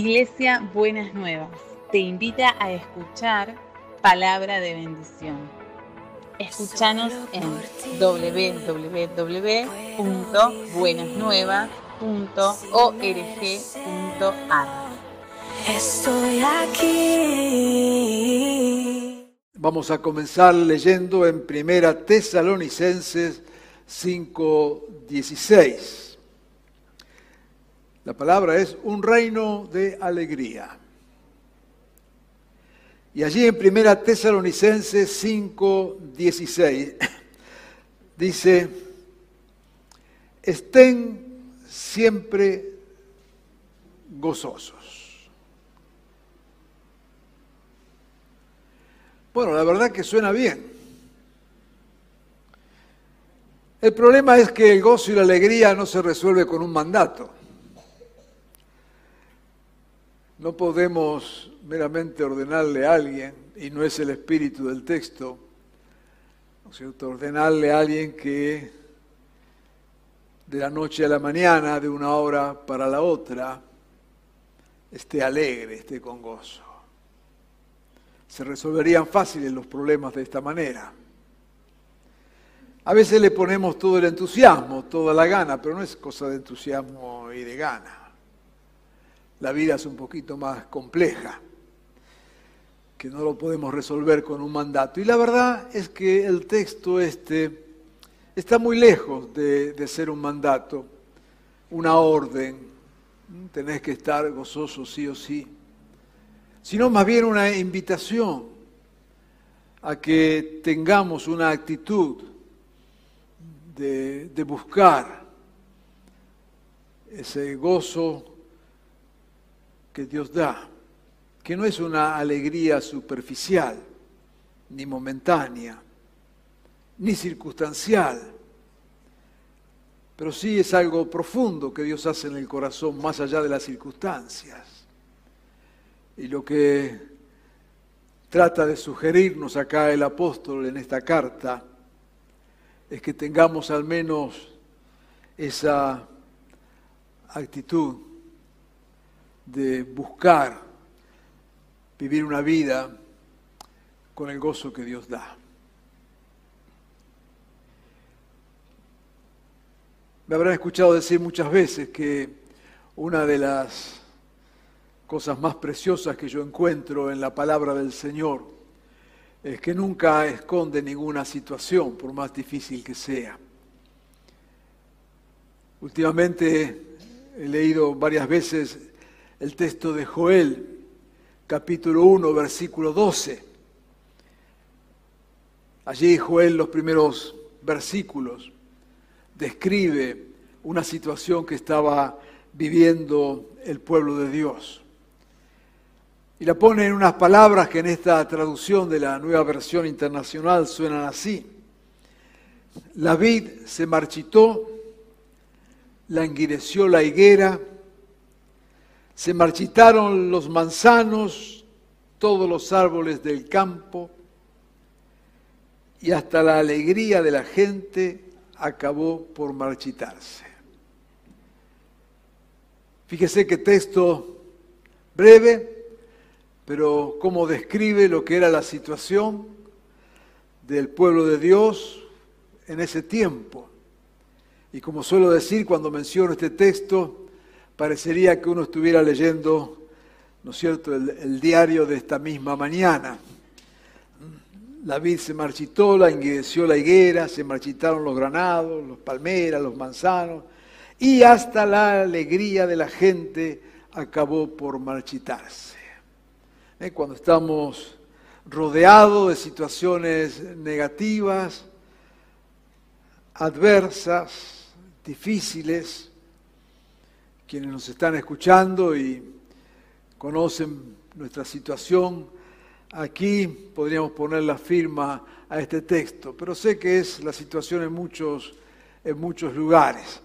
Iglesia Buenas Nuevas te invita a escuchar palabra de bendición. Escúchanos en www.buenasnuevas.org.ar. Estoy aquí. Vamos a comenzar leyendo en Primera Tesalonicenses 5:16. La palabra es un reino de alegría. Y allí en Primera Tesalonicenses 5:16 dice, estén siempre gozosos. Bueno, la verdad que suena bien. El problema es que el gozo y la alegría no se resuelve con un mandato. No podemos meramente ordenarle a alguien, y no es el espíritu del texto, ordenarle a alguien que de la noche a la mañana, de una hora para la otra, esté alegre, esté con gozo. Se resolverían fáciles los problemas de esta manera. A veces le ponemos todo el entusiasmo, toda la gana, pero no es cosa de entusiasmo y de gana la vida es un poquito más compleja, que no lo podemos resolver con un mandato. Y la verdad es que el texto este está muy lejos de, ser un mandato, una orden, tenés que estar gozoso sí o sí, sino más bien una invitación a que tengamos una actitud de buscar ese gozo que Dios da, que no es una alegría superficial, ni momentánea, ni circunstancial, pero sí es algo profundo que Dios hace en el corazón más allá de las circunstancias. Y lo que trata de sugerirnos acá el apóstol en esta carta es que tengamos al menos esa actitud de buscar vivir una vida con el gozo que Dios da. Me habrán escuchado decir muchas veces que una de las cosas más preciosas que yo encuentro en la palabra del Señor es que nunca esconde ninguna situación, por más difícil que sea. Últimamente he leído varias veces el texto de Joel, capítulo 1, versículo 12. Allí Joel, los primeros versículos, describe una situación que estaba viviendo el pueblo de Dios. Y la pone en unas palabras que en esta traducción de la nueva versión internacional suenan así. La vid se marchitó, languideció la higuera, se marchitaron los manzanos, todos los árboles del campo, y hasta la alegría de la gente acabó por marchitarse. Fíjese qué texto breve, pero cómo describe lo que era la situación del pueblo de Dios en ese tiempo. Y como suelo decir cuando menciono este texto, parecería que uno estuviera leyendo, ¿no es cierto?, el, diario de esta misma mañana. La vid se marchitó, la enguideció la higuera, se marchitaron los granados, los palmeras, los manzanos, y hasta la alegría de la gente acabó por marchitarse. ¿Eh? Cuando estamos rodeados de situaciones negativas, adversas, difíciles, quienes nos están escuchando y conocen nuestra situación, aquí podríamos poner la firma a este texto, pero sé que es la situación en muchos, en muchos lugares.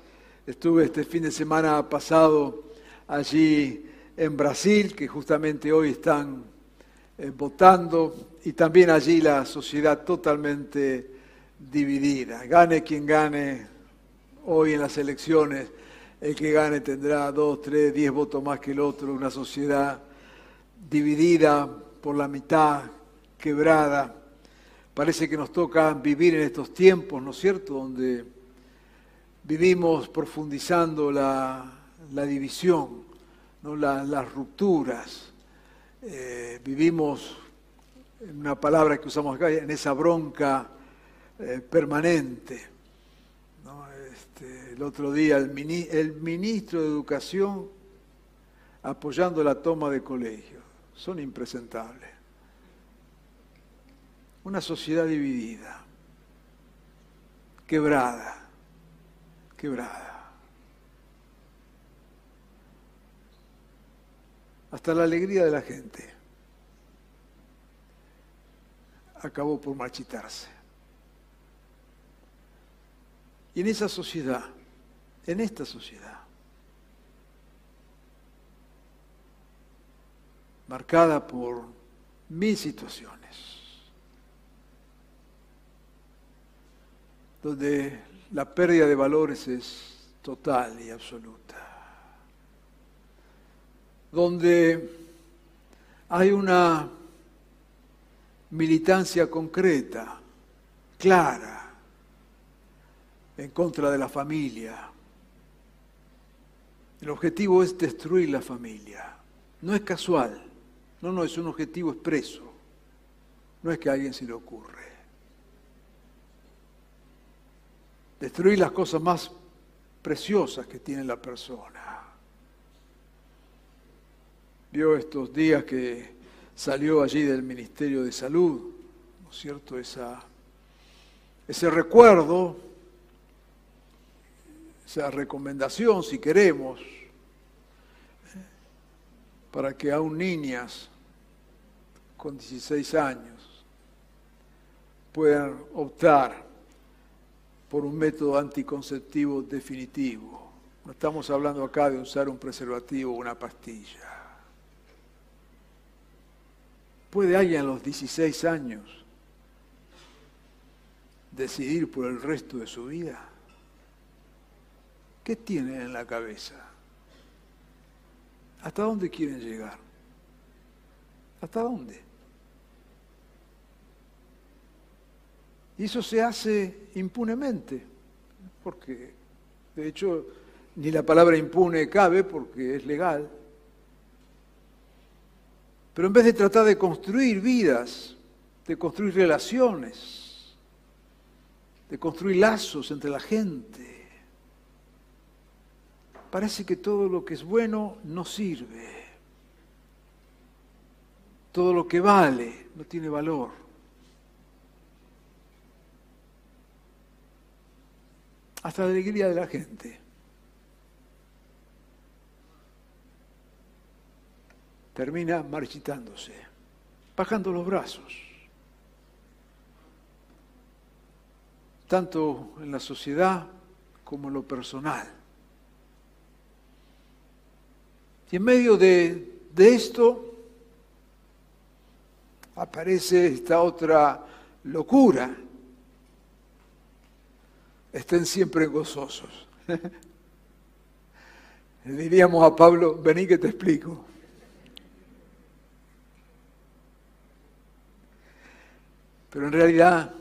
Estuve este fin de semana pasado allí en Brasil, que justamente hoy están eh, votando, y también allí la sociedad totalmente dividida. Gane quien gane hoy en las elecciones, el que gane tendrá dos, tres, diez votos más que el otro, una sociedad dividida por la mitad, quebrada. Parece que nos toca vivir en estos tiempos, ¿no es cierto?, donde vivimos profundizando la, división, ¿no? las rupturas. Eh, vivimos, en una palabra que usamos acá, en esa bronca eh, permanente. El otro día el, el ministro de Educación apoyando la toma de colegios. Son impresentables. Una sociedad dividida, quebrada, quebrada. Hasta la alegría de la gente acabó por marchitarse. Y en esa sociedad, en esta sociedad, marcada por mil situaciones, donde la pérdida de valores es total y absoluta, donde hay una militancia concreta, clara, en contra de la familia. El objetivo es destruir la familia. No es casual, no, no, es un objetivo expreso. No es que a alguien se le ocurre. Destruir las cosas más preciosas que tiene la persona. Vio estos días que salió allí del Ministerio de Salud, ¿no es cierto? Esa, ese recuerdo esa recomendación, si queremos, para que aún niñas con 16 años puedan optar por un método anticonceptivo definitivo. No estamos hablando acá de usar un preservativo o una pastilla. ¿Puede alguien a los 16 años decidir por el resto de su vida? ¿Qué tienen en la cabeza? ¿Hasta dónde quieren llegar? ¿Hasta dónde? Y eso se hace impunemente, porque de hecho ni la palabra impune cabe porque es legal. Pero en vez de tratar de construir vidas, de construir relaciones, de construir lazos entre la gente, parece que todo lo que es bueno no sirve. Todo lo que vale no tiene valor. Hasta la alegría de la gente. Termina marchitándose, bajando los brazos. Tanto en la sociedad como en lo personal. Y en medio de, esto aparece esta otra locura. Estén siempre gozosos. Le diríamos a Pablo, vení que te explico. Pero en realidad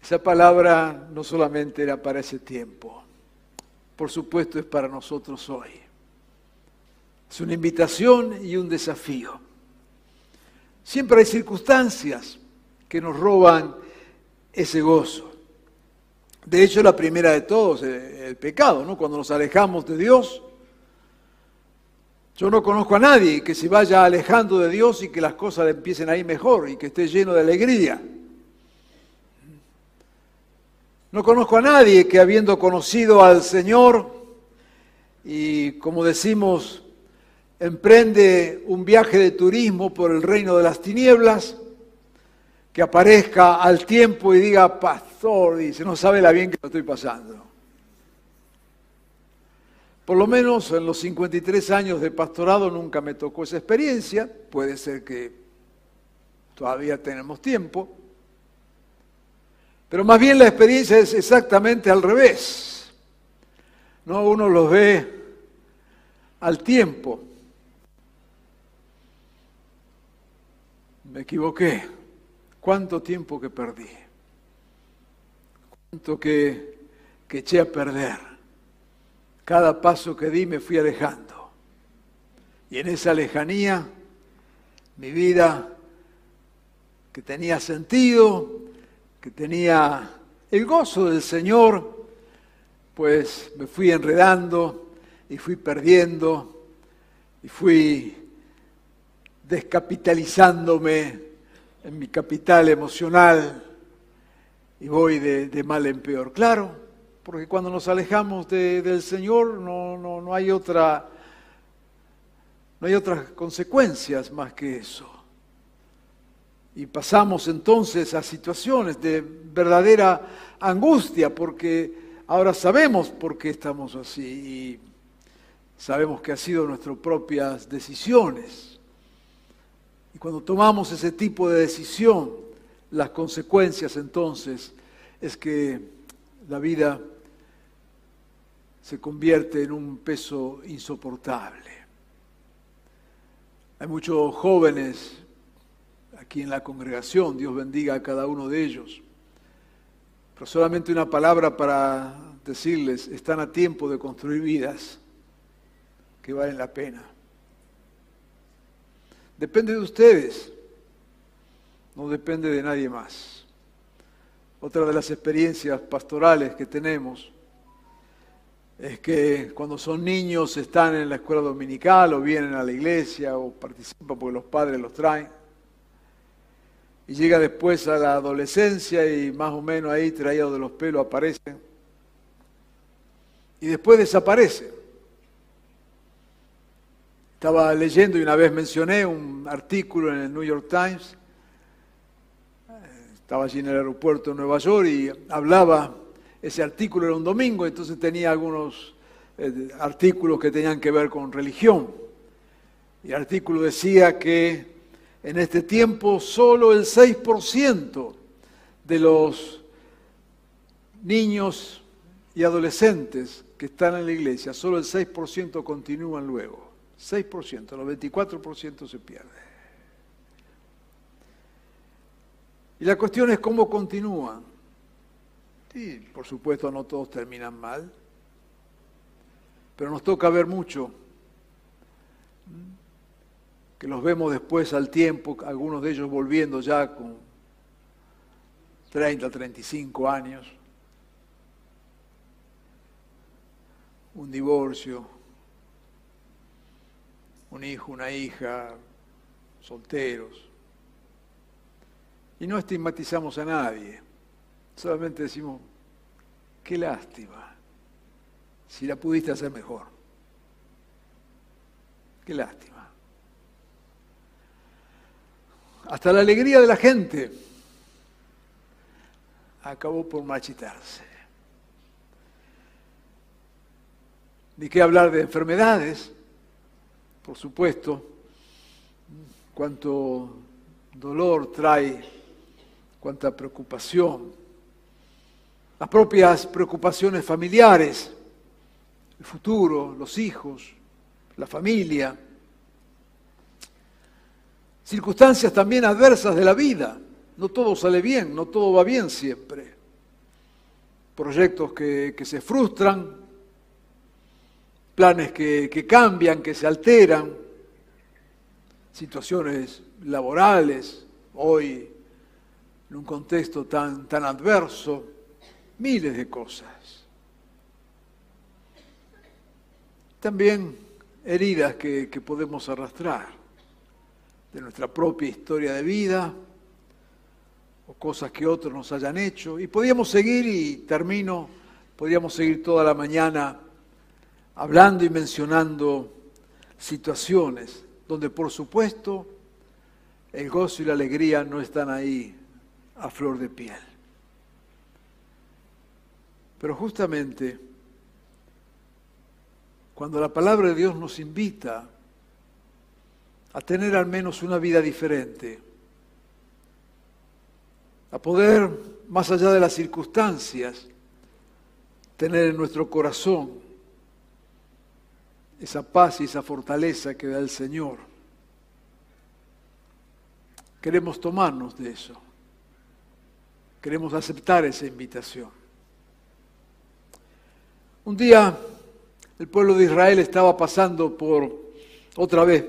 esa palabra no solamente era para ese tiempo, por supuesto es para nosotros hoy. Es una invitación y un desafío. Siempre hay circunstancias que nos roban ese gozo. De hecho, la primera de todos, eh, el pecado, ¿no? Cuando nos alejamos de Dios. Yo no conozco a nadie que se vaya alejando de Dios y que las cosas empiecen a ir mejor y que esté lleno de alegría. No conozco a nadie que habiendo conocido al Señor y como decimos emprende un viaje de turismo por el reino de las tinieblas, que aparezca al tiempo y diga, pastor, dice, no sabe la bien que lo estoy pasando. Por lo menos en los 53 años de pastorado nunca me tocó esa experiencia, puede ser que todavía tenemos tiempo, pero más bien la experiencia es exactamente al revés. No, uno los ve al tiempo. Me equivoqué. ¿Cuánto tiempo que perdí? ¿Cuánto que, eché a perder? Cada paso que di me fui alejando. Y en esa lejanía, mi vida que tenía sentido, que tenía el gozo del Señor, pues me fui enredando y fui perdiendo y fui descapitalizándome en mi capital emocional y voy de, mal en peor. Claro, porque cuando nos alejamos del Señor no, no, no, hay otra, no hay otras consecuencias más que eso. Y pasamos entonces a situaciones de verdadera angustia, porque ahora sabemos por qué estamos así y sabemos que ha sido nuestras propias decisiones. Y cuando tomamos ese tipo de decisión, las consecuencias entonces es que la vida se convierte en un peso insoportable. Hay muchos jóvenes aquí en la congregación, Dios bendiga a cada uno de ellos, pero solamente una palabra para decirles, están a tiempo de construir vidas que valen la pena. Depende de ustedes, no depende de nadie más. Otra de las experiencias pastorales que tenemos es que cuando son niños están en la escuela dominical o vienen a la iglesia o participan porque los padres los traen. Y llega después a la adolescencia y más o menos ahí traídos de los pelos aparecen. Y después desaparecen. Estaba leyendo y una vez mencioné un artículo en el New York Times. Estaba allí en el aeropuerto de Nueva York y hablaba, ese artículo era un domingo, entonces tenía algunos eh, artículos que tenían que ver con religión. Y el artículo decía que en este tiempo solo el 6% de los niños y adolescentes que están en la iglesia, solo el 6% continúan luego. 6%, el 94% se pierde. Y la cuestión es cómo continúan. Y por supuesto no todos terminan mal, pero nos toca ver mucho, que los vemos después al tiempo, algunos de ellos volviendo ya con 30, 35 años, un divorcio, un hijo, una hija, solteros. Y no estigmatizamos a nadie, solamente decimos, qué lástima, si la pudiste hacer mejor. Qué lástima. Hasta la alegría de la gente acabó por machitarse. Ni qué hablar de enfermedades por supuesto, cuánto dolor trae, cuánta preocupación, las propias preocupaciones familiares, el futuro, los hijos, la familia, circunstancias también adversas de la vida. No todo sale bien, no todo va bien siempre. Proyectos que, que se frustran, planes que, cambian, que se alteran, situaciones laborales, hoy en un contexto tan, tan adverso, miles de cosas. También heridas que, que podemos arrastrar de nuestra propia historia de vida o cosas que otros nos hayan hecho. Y podríamos seguir, y termino, podríamos seguir toda la mañana hablando y mencionando situaciones donde por supuesto el gozo y la alegría no están ahí a flor de piel. Pero justamente cuando la palabra de Dios nos invita a tener al menos una vida diferente, a poder, más allá de las circunstancias, tener en nuestro corazón esa paz y esa fortaleza que da el Señor. Queremos tomarnos de eso. Queremos aceptar esa invitación. Un día el pueblo de Israel estaba pasando por, otra vez,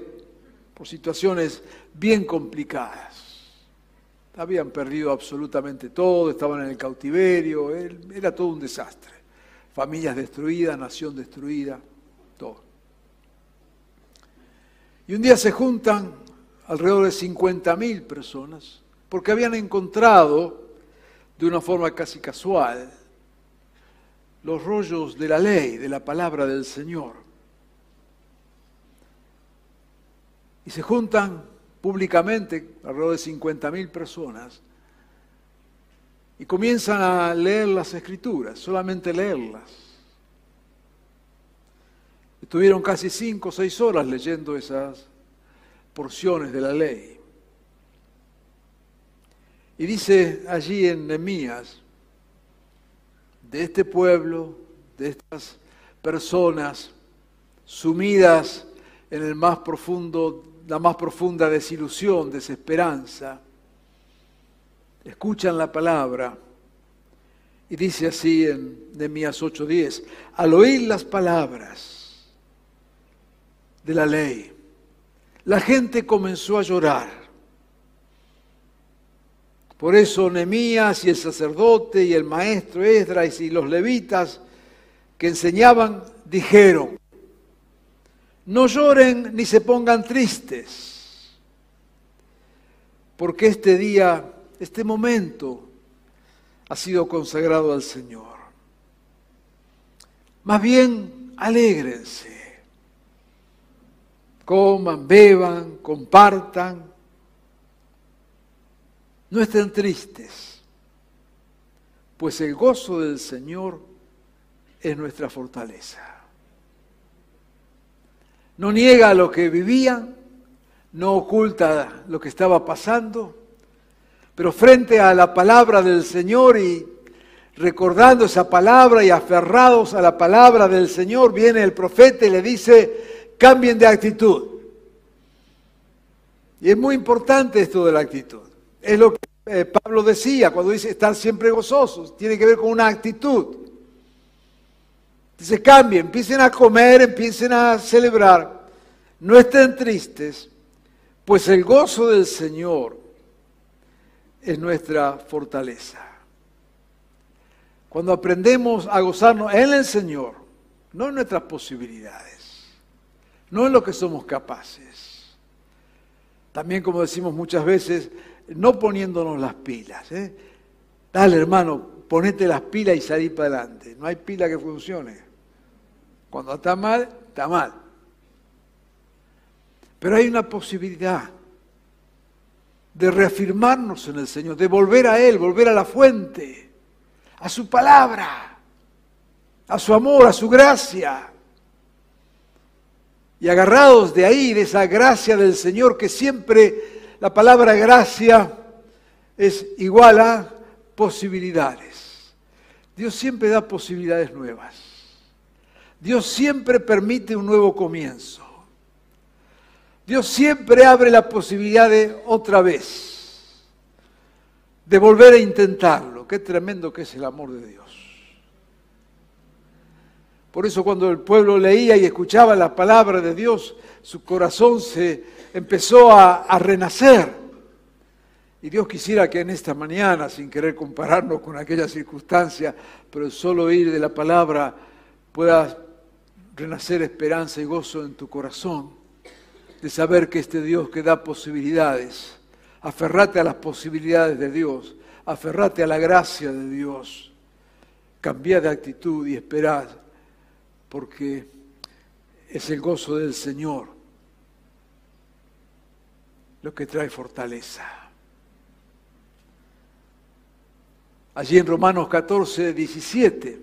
por situaciones bien complicadas. Habían perdido absolutamente todo, estaban en el cautiverio, era todo un desastre. Familias destruidas, nación destruida, todo. Y un día se juntan alrededor de 50.000 personas porque habían encontrado de una forma casi casual los rollos de la ley, de la palabra del Señor. Y se juntan públicamente alrededor de 50.000 personas y comienzan a leer las escrituras, solamente leerlas. Estuvieron casi cinco o seis horas leyendo esas porciones de la ley. Y dice allí en Nehemías, de este pueblo, de estas personas sumidas en el más profundo, la más profunda desilusión, desesperanza, escuchan la palabra y dice así en Nehemías 8:10, al oír las palabras de la ley, la gente comenzó a llorar. Por eso Nemías y el sacerdote y el maestro Esdras y los levitas que enseñaban dijeron, no lloren ni se pongan tristes, porque este día, este momento ha sido consagrado al Señor. Más bien, alégrense coman, beban, compartan. No estén tristes, pues el gozo del Señor es nuestra fortaleza. No niega lo que vivían, no oculta lo que estaba pasando, pero frente a la palabra del Señor y recordando esa palabra y aferrados a la palabra del Señor, viene el profeta y le dice, cambien de actitud. Y es muy importante esto de la actitud. Es lo que eh, Pablo decía cuando dice estar siempre gozosos. Tiene que ver con una actitud. Dice, cambien, empiecen a comer, empiecen a celebrar. No estén tristes, pues el gozo del Señor es nuestra fortaleza. Cuando aprendemos a gozarnos en el Señor, no en nuestras posibilidades no en lo que somos capaces. También, como decimos muchas veces, no poniéndonos las pilas. ¿eh? Dale, hermano, ponete las pilas y salí para adelante. No hay pila que funcione. Cuando está mal, está mal. Pero hay una posibilidad de reafirmarnos en el Señor, de volver a Él, volver a la fuente, a su palabra, a su amor, a su gracia y agarrados de ahí, de esa gracia del Señor, que siempre la palabra gracia es igual a posibilidades. Dios siempre da posibilidades nuevas. Dios siempre permite un nuevo comienzo. Dios siempre abre la posibilidad de otra vez, de volver a intentarlo. Qué tremendo que es el amor de Dios. Por eso cuando el pueblo leía y escuchaba la palabra de Dios, su corazón se empezó a, renacer. Y Dios quisiera que en esta mañana, sin querer compararnos con aquella circunstancia, pero solo oír de la palabra, pueda renacer esperanza y gozo en tu corazón, de saber que este Dios que da posibilidades, aferrate a las posibilidades de Dios, aferrate a la gracia de Dios, cambia de actitud y esperad porque es el gozo del Señor lo que trae fortaleza. Allí en Romanos 14, 17,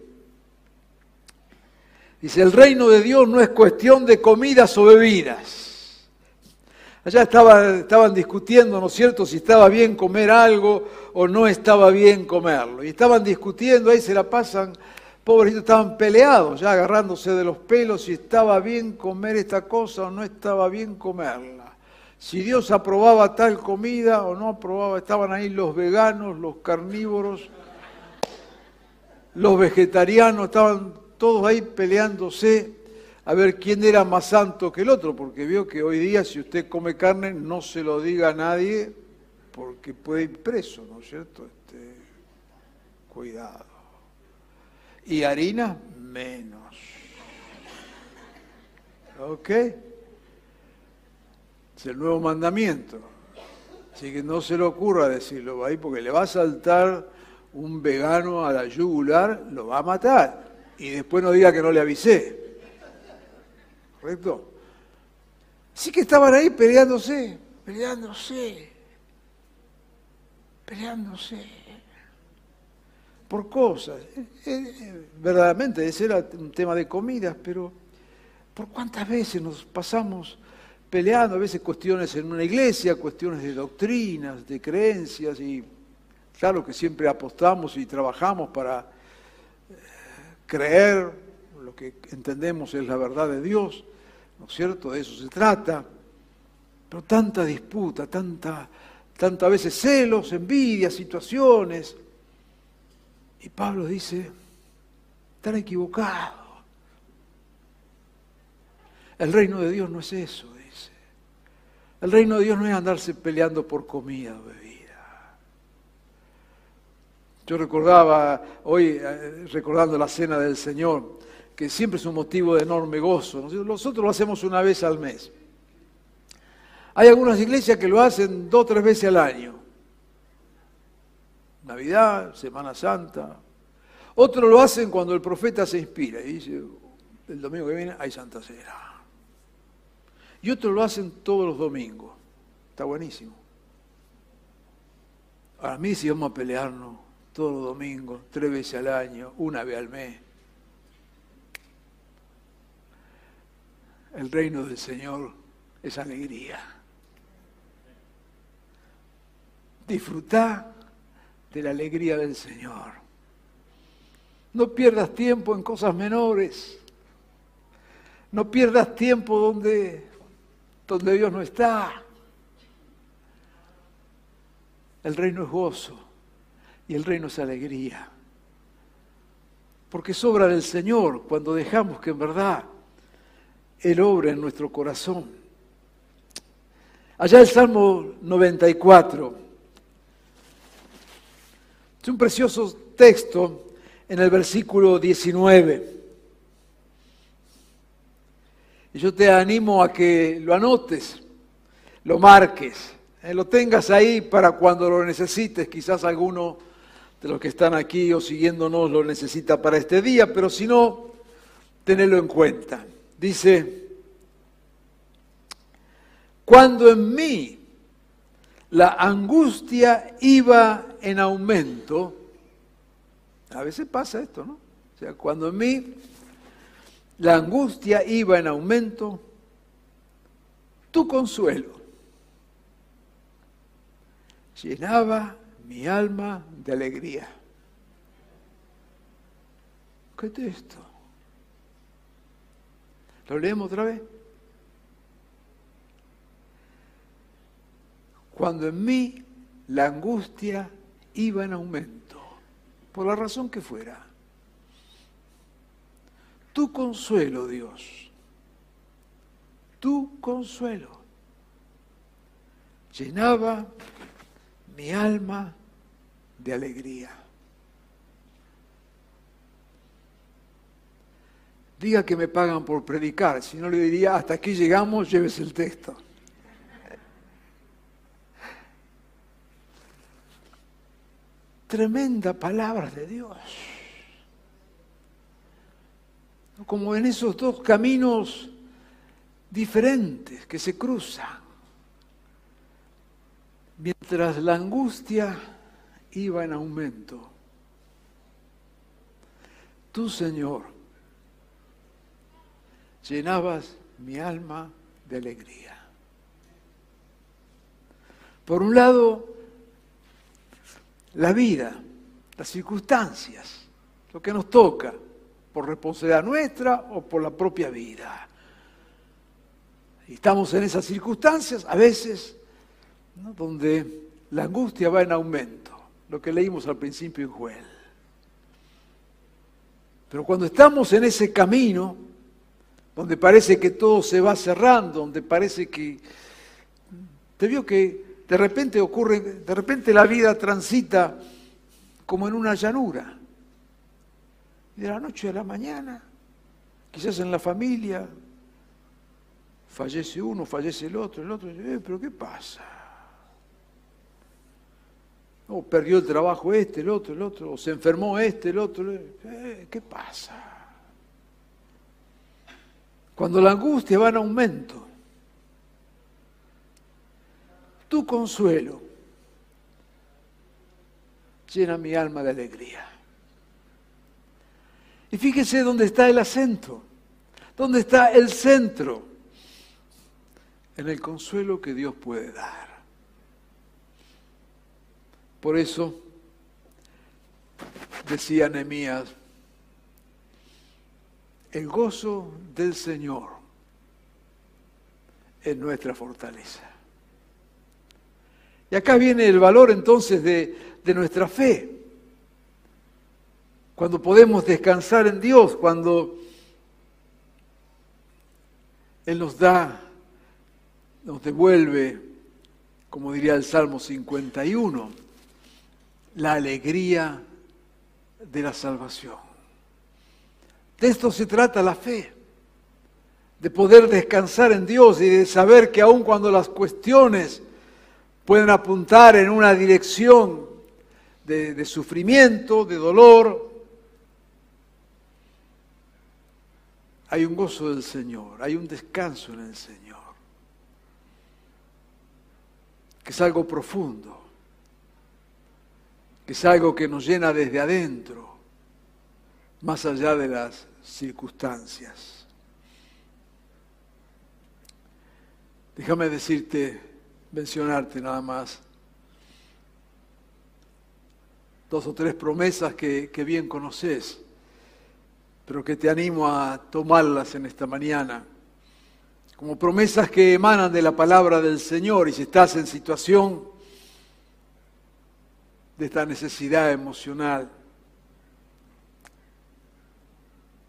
dice, el reino de Dios no es cuestión de comidas o bebidas. Allá estaban discutiendo, ¿no es cierto?, si estaba bien comer algo o no estaba bien comerlo. Y estaban discutiendo, ahí se la pasan Pobrecitos estaban peleados, ya agarrándose de los pelos si estaba bien comer esta cosa o no estaba bien comerla. Si Dios aprobaba tal comida o no aprobaba, estaban ahí los veganos, los carnívoros, los vegetarianos, estaban todos ahí peleándose a ver quién era más santo que el otro, porque vio que hoy día si usted come carne no se lo diga a nadie porque puede ir preso, ¿no es cierto? Este, cuidado. Y harina, menos. ¿Ok? Es el nuevo mandamiento. Así que no se le ocurra decirlo ahí, porque le va a saltar un vegano a la yugular, lo va a matar. Y después no diga que no le avisé. ¿Correcto? Sí que estaban ahí peleándose, peleándose, peleándose por cosas. Eh, eh, verdaderamente, ese era un tema de comidas, pero ¿por cuántas veces nos pasamos peleando? A veces cuestiones en una iglesia, cuestiones de doctrinas, de creencias, y claro que siempre apostamos y trabajamos para eh, creer lo que entendemos es la verdad de Dios, ¿no es cierto? De eso se trata. Pero tanta disputa, tanta, tanta veces celos, envidia, situaciones. Y Pablo dice, están equivocados. El reino de Dios no es eso, dice. El reino de Dios no es andarse peleando por comida o bebida. Yo recordaba hoy, eh, recordando la cena del Señor, que siempre es un motivo de enorme gozo. Nosotros lo hacemos una vez al mes. Hay algunas iglesias que lo hacen dos o tres veces al año. Navidad, Semana Santa. Otros lo hacen cuando el profeta se inspira y dice, el domingo que viene hay Santa Cena. Y otros lo hacen todos los domingos. Está buenísimo. A mí si vamos a pelearnos todos los domingos, tres veces al año, una vez al mes. El reino del Señor es alegría. Disfrutá de la alegría del Señor. No pierdas tiempo en cosas menores. No pierdas tiempo donde, donde Dios no está. El reino es gozo y el reino es alegría. Porque sobra del Señor cuando dejamos que en verdad Él obre en nuestro corazón. Allá el Salmo 94 es un precioso texto en el versículo 19. Y yo te animo a que lo anotes, lo marques, eh, lo tengas ahí para cuando lo necesites. Quizás alguno de los que están aquí o siguiéndonos lo necesita para este día, pero si no, tenelo en cuenta. Dice, cuando en mí la angustia iba en aumento, a veces pasa esto, ¿no? O sea, cuando en mí la angustia iba en aumento, tu consuelo llenaba mi alma de alegría. ¿Qué es esto? ¿Lo leemos otra vez? Cuando en mí la angustia iba en aumento, por la razón que fuera. Tu consuelo, Dios, tu consuelo, llenaba mi alma de alegría. Diga que me pagan por predicar, si no le diría, hasta aquí llegamos, llévese el texto. Tremenda palabra de Dios. Como en esos dos caminos diferentes que se cruzan. Mientras la angustia iba en aumento, tú, Señor, llenabas mi alma de alegría. Por un lado, la vida, las circunstancias, lo que nos toca, por responsabilidad nuestra o por la propia vida. Y estamos en esas circunstancias, a veces, donde la angustia va en aumento, lo que leímos al principio en Joel. Pero cuando estamos en ese camino, donde parece que todo se va cerrando, donde parece que... Te vio que de repente ocurre, de repente la vida transita como en una llanura. De la noche a la mañana, quizás en la familia, fallece uno, fallece el otro, el otro, eh, pero ¿qué pasa? O perdió el trabajo este, el otro, el otro, o se enfermó este, el otro, eh, ¿qué pasa? Cuando la angustia va en aumento, tu consuelo llena mi alma de alegría. Y fíjese dónde está el acento, dónde está el centro, en el consuelo que Dios puede dar. Por eso decía Nehemías, el gozo del Señor es nuestra fortaleza. Y acá viene el valor entonces de, nuestra fe. Cuando podemos descansar en Dios, cuando Él nos da, nos devuelve, como diría el Salmo 51, la alegría de la salvación. De esto se trata la fe, de poder descansar en Dios y de saber que aun cuando las cuestiones pueden apuntar en una dirección de, sufrimiento, de dolor, hay un gozo del Señor, hay un descanso en el Señor, que es algo profundo es algo que nos llena desde adentro, más allá de las circunstancias. Déjame decirte, mencionarte nada más, dos o tres promesas que, que bien conoces, pero que te animo a tomarlas en esta mañana como promesas que emanan de la palabra del Señor y si estás en situación de esta necesidad emocional,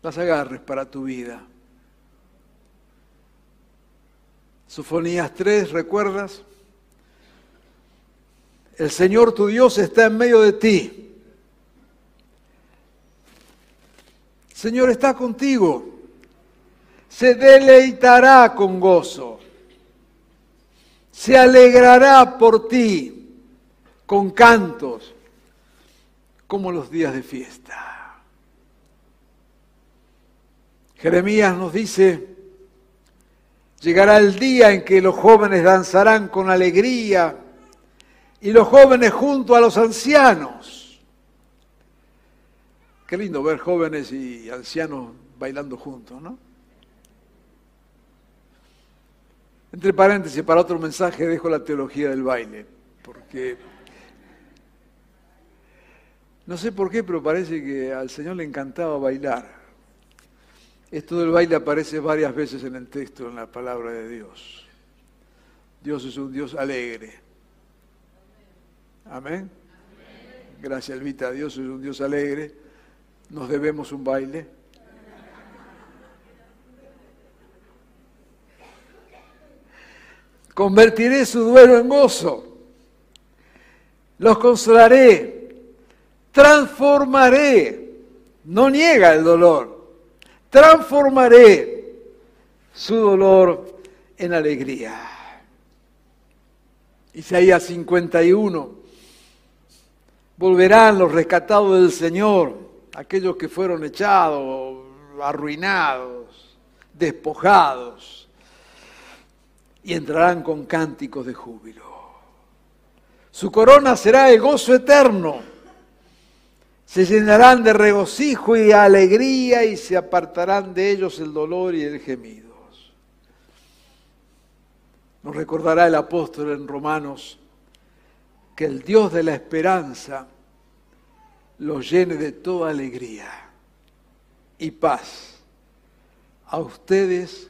las agarres para tu vida. Sofonías 3, ¿recuerdas? El Señor tu Dios está en medio de ti. El Señor está contigo. Se deleitará con gozo. Se alegrará por ti con cantos, como los días de fiesta. Jeremías nos dice, llegará el día en que los jóvenes danzarán con alegría y los jóvenes junto a los ancianos. Qué lindo ver jóvenes y ancianos bailando juntos, ¿no? Entre paréntesis, para otro mensaje dejo la teología del baile, porque no sé por qué, pero parece que al Señor le encantaba bailar. Esto del baile aparece varias veces en el texto, en la palabra de Dios. Dios es un Dios alegre. Amén. Gracias, Elvita. Dios es un Dios alegre. Nos debemos un baile. Convertiré su duelo en gozo. Los consolaré transformaré, no niega el dolor, transformaré su dolor en alegría. Isaías 51, volverán los rescatados del Señor, aquellos que fueron echados, arruinados, despojados, y entrarán con cánticos de júbilo. Su corona será el gozo eterno se llenarán de regocijo y alegría y se apartarán de ellos el dolor y el gemido. Nos recordará el apóstol en Romanos que el Dios de la esperanza los llene de toda alegría y paz a ustedes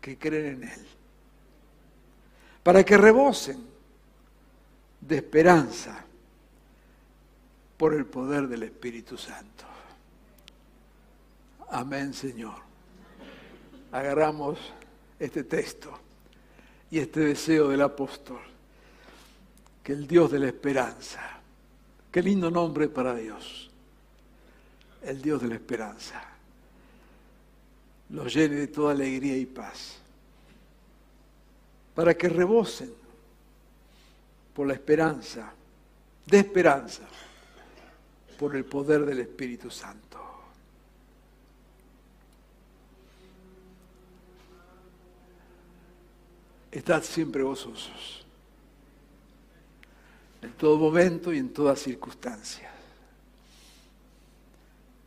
que creen en Él, para que rebosen de esperanza por el poder del Espíritu Santo. Amén, Señor. Agarramos este texto y este deseo del apóstol, que el Dios de la esperanza, qué lindo nombre para Dios, el Dios de la esperanza, los llene de toda alegría y paz, para que rebosen por la esperanza, de esperanza, por el poder del Espíritu Santo. Estad siempre gozosos, en todo momento y en todas circunstancias.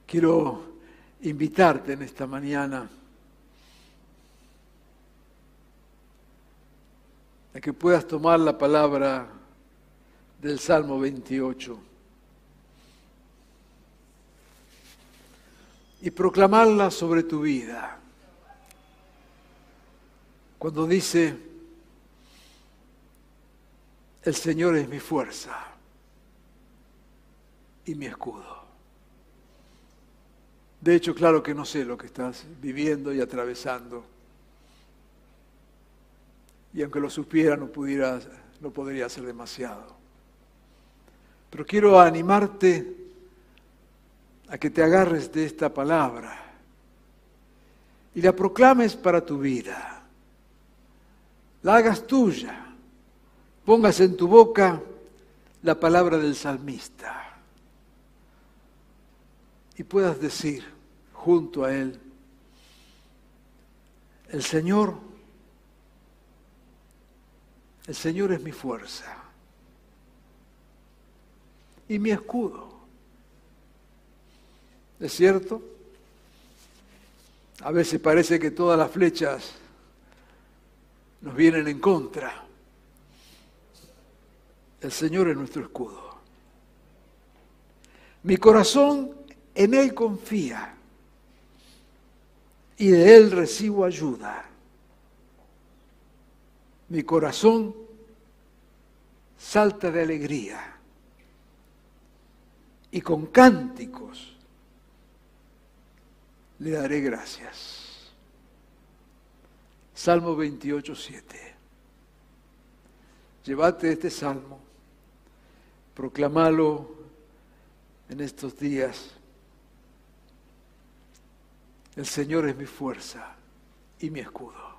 Quiero invitarte en esta mañana a que puedas tomar la palabra del Salmo 28 y proclamarla sobre tu vida. Cuando dice, el Señor es mi fuerza y mi escudo. De hecho, claro que no sé lo que estás viviendo y atravesando. Y aunque lo supiera, no, pudiera, no podría ser demasiado. Pero quiero animarte a que te agarres de esta palabra y la proclames para tu vida. La hagas tuya. Pongas en tu boca la palabra del salmista y puedas decir junto a él, el Señor, el Señor es mi fuerza y mi escudo. ¿Es cierto? A veces parece que todas las flechas nos vienen en contra. El Señor es nuestro escudo. Mi corazón en Él confía y de Él recibo ayuda. Mi corazón salta de alegría y con cánticos le daré gracias. Salmo 28, 7. Llévate este salmo, proclamalo en estos días. El Señor es mi fuerza y mi escudo.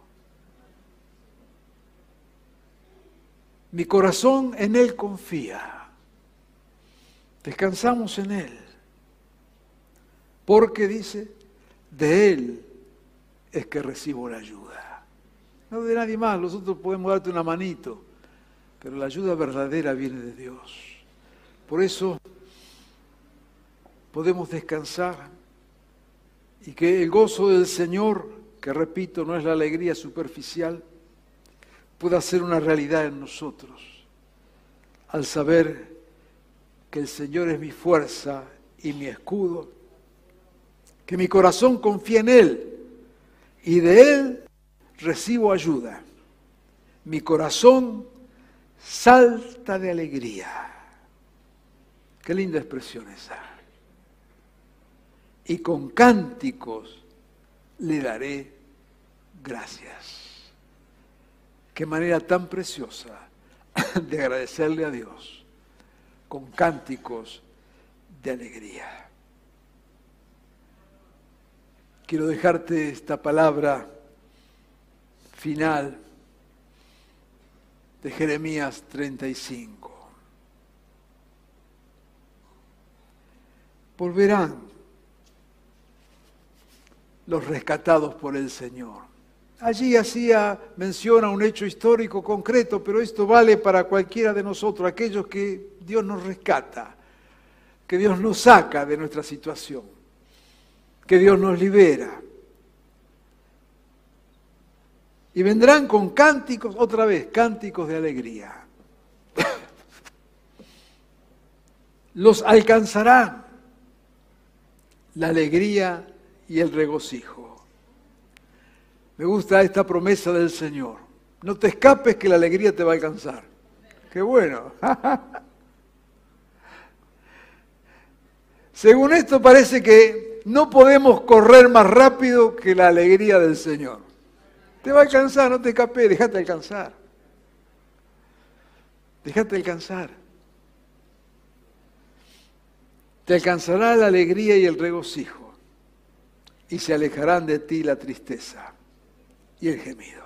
Mi corazón en Él confía. Descansamos en Él. Porque dice, de Él es que recibo la ayuda. No de nadie más, nosotros podemos darte una manito, pero la ayuda verdadera viene de Dios. Por eso podemos descansar y que el gozo del Señor, que repito, no es la alegría superficial, pueda ser una realidad en nosotros, al saber que el Señor es mi fuerza y mi escudo que mi corazón confía en Él y de Él recibo ayuda. Mi corazón salta de alegría. Qué linda expresión esa. Y con cánticos le daré gracias. Qué manera tan preciosa de agradecerle a Dios con cánticos de alegría. Quiero dejarte esta palabra final de Jeremías 35. Volverán los rescatados por el Señor. Allí hacía mención a un hecho histórico concreto, pero esto vale para cualquiera de nosotros, aquellos que Dios nos rescata, que Dios nos saca de nuestra situación que Dios nos libera. Y vendrán con cánticos, otra vez, cánticos de alegría. Los alcanzarán, la alegría y el regocijo. Me gusta esta promesa del Señor. No te escapes que la alegría te va a alcanzar. Qué bueno. Según esto parece que no podemos correr más rápido que la alegría del Señor. Te va a alcanzar, no te escapes, déjate alcanzar. Déjate alcanzar. Te alcanzará la alegría y el regocijo, y se alejarán de ti la tristeza y el gemido.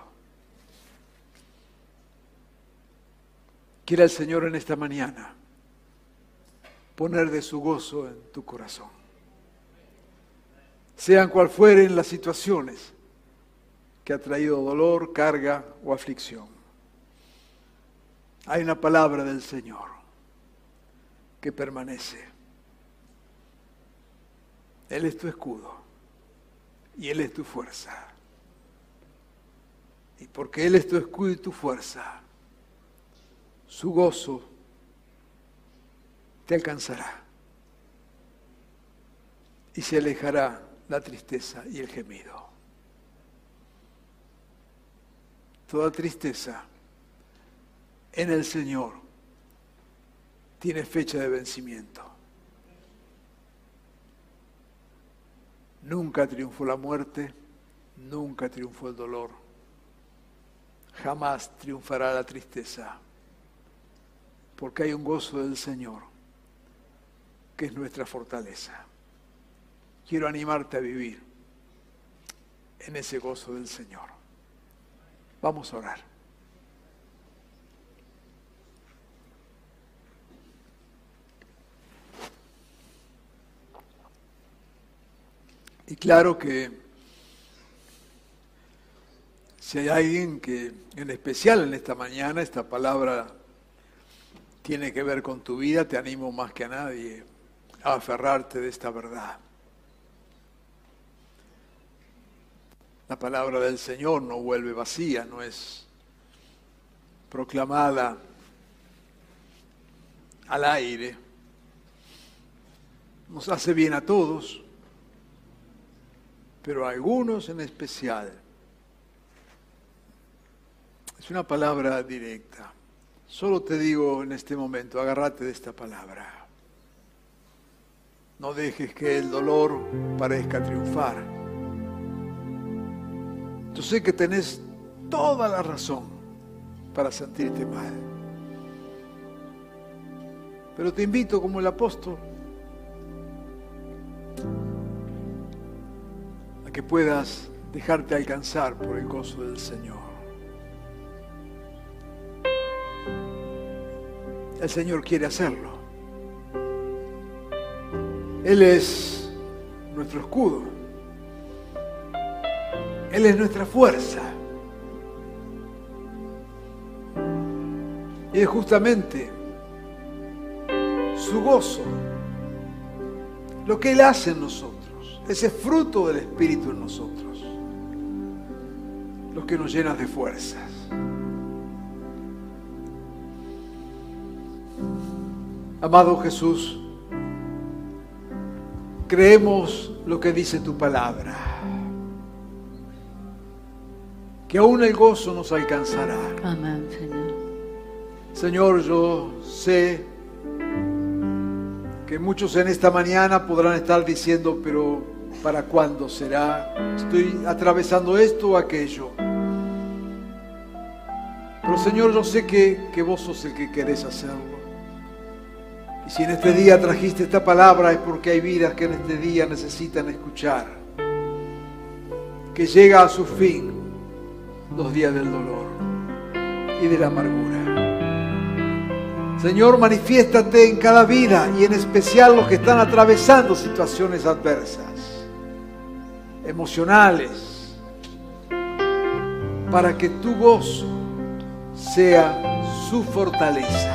Quiera el Señor en esta mañana poner de su gozo en tu corazón. Sean cual fueren las situaciones que ha traído dolor, carga o aflicción. Hay una palabra del Señor que permanece. Él es tu escudo y Él es tu fuerza. Y porque Él es tu escudo y tu fuerza, su gozo te alcanzará y se alejará la tristeza y el gemido. Toda tristeza en el Señor tiene fecha de vencimiento. Nunca triunfó la muerte, nunca triunfó el dolor, jamás triunfará la tristeza, porque hay un gozo del Señor, que es nuestra fortaleza. Quiero animarte a vivir en ese gozo del Señor. Vamos a orar. Y claro que si hay alguien que, en especial en esta mañana, esta palabra tiene que ver con tu vida, te animo más que a nadie a aferrarte de esta verdad. La palabra del Señor no vuelve vacía, no es proclamada al aire. Nos hace bien a todos pero algunos en especial. Es una palabra directa. Solo te digo en este momento, agárrate de esta palabra. No dejes que el dolor parezca triunfar. Yo sé que tenés toda la razón para sentirte mal. Pero te invito como el apóstol que puedas dejarte alcanzar por el gozo del Señor. El Señor quiere hacerlo. Él es nuestro escudo. Él es nuestra fuerza. Y es justamente su gozo lo que Él hace en nosotros ese fruto del Espíritu en nosotros, lo que nos llena de fuerzas. Amado Jesús, creemos lo que dice tu palabra, que aún el gozo nos alcanzará. Amén, Señor. Señor, yo sé que muchos en esta mañana podrán estar diciendo, pero ¿Para cuándo será? Estoy atravesando esto o aquello. Pero Señor, yo sé que, que vos sos el que querés hacerlo. Y si en este día trajiste esta palabra es porque hay vidas que en este día necesitan escuchar. Que llega a su fin los días del dolor y de la amargura. Señor, manifiéstate en cada vida y en especial los que están atravesando situaciones adversas emocionales, para que tu gozo sea su fortaleza.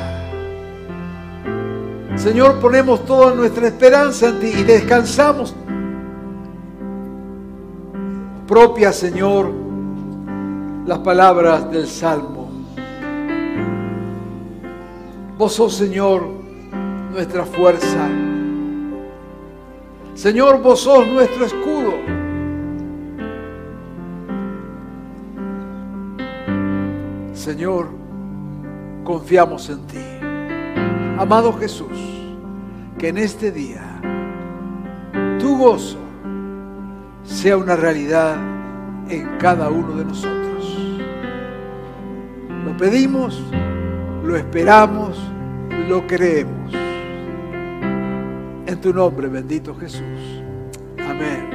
Señor, ponemos toda nuestra esperanza en ti y descansamos. Propia, Señor, las palabras del Salmo. Vos sos, Señor, nuestra fuerza Señor, vos sos nuestro escudo. Señor, confiamos en ti. Amado Jesús, que en este día tu gozo sea una realidad en cada uno de nosotros. Lo pedimos, lo esperamos, lo creemos. En tu nombre, bendito Jesús. Amén.